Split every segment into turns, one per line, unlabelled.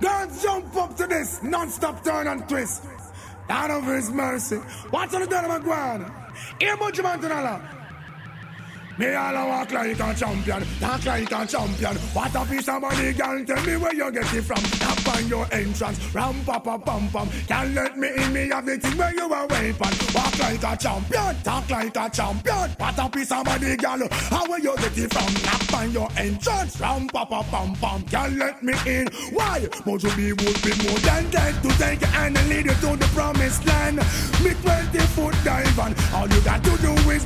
Girls jump up to this, non-stop turn and twist. Out of his mercy. What's on the done my guan? Here, Mountain me all a walk like a champion, talk like a champion. What a piece of money, girl. Tell me where you get it from. Tap on your entrance, ram pa pa pam pam. Can't let me in, me have the thing where you are weapon. Walk like a champion, talk like a champion. What a piece of money, girl. How where you get it from? Tap on your entrance, ram pa pa pam pam. Can't let me in. Why? Mojo be would be more than dead to take and lead you to the promised land. Me 20 foot dive on. All you got to do is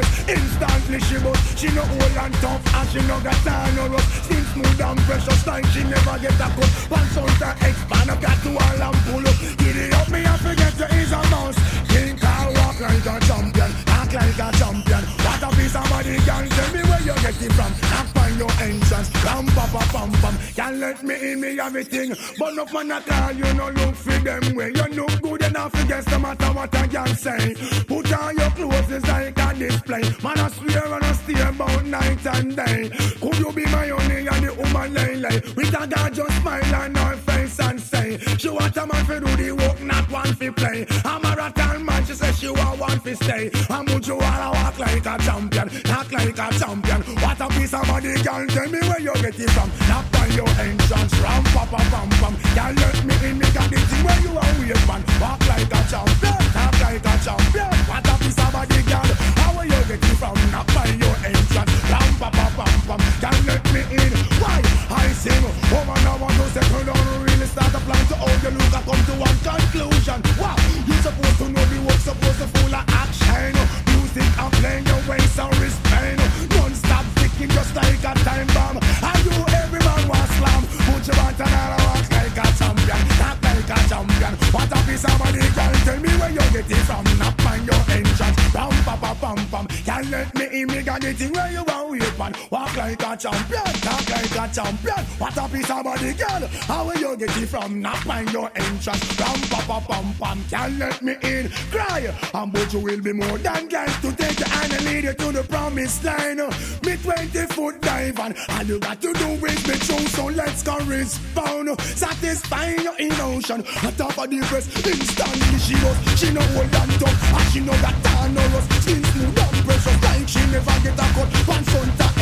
the instantly she bust. She no old and tough, and she no got time no rust. Skin smooth and precious, like she never get a cut. Pants on to expand, I got to all and pull up. Get it up, me I forget you is a mouse. Think I walk like a champion, act like a champion. What a piece of body, can tell me where you get it from. Knock on your entrance, ram pa pa pam pam. Can't let me in, me everything. But no man at all, you no look for them way. You look enough against no matter what I can say. Put on your clothes, it's like a display. Man, I swear and I stay about night and day. Could you be my only and the woman lay lay? With a girl just smile on her face and say, She want a man to do the work, not one to play. A marathon man, she say she want one to stay. I'm you wanna walk like a champion, act like a champion. What a piece of body, girl, tell me where you get it from. Knock on your entrance, ram, pa, pa, pam, pam. Girl, let me in, me got the where you are weird man. Like a time bomb. And you, every man was slam. Put your want and I walk like a champion, not like a champion. What a piece of money, girl, tell me where you get it from. Not on your entrance, ram pa pa pam pam. Can't let me in, me got the where you want wait man. Walk like a champion, talk like a champion. What a piece of body, girl. How will you get it from? Knock on your entrance, ram pa pa pam pam. Can't let me in, cry. And but you will be more than glad to take hand and lead you to the promised line. Me 20 foot dive on. All you got to do is be true, so let's go respond. Satisfying your emotion. On top of the breast, instantly she goes. She no hold and tough, and she no got down no rust. Skin smooth and precious, like she never get a cut. One front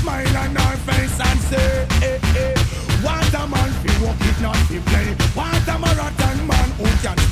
smile on her face and say, hey, hey. What a man, he walk it not he play. What a marathon man who can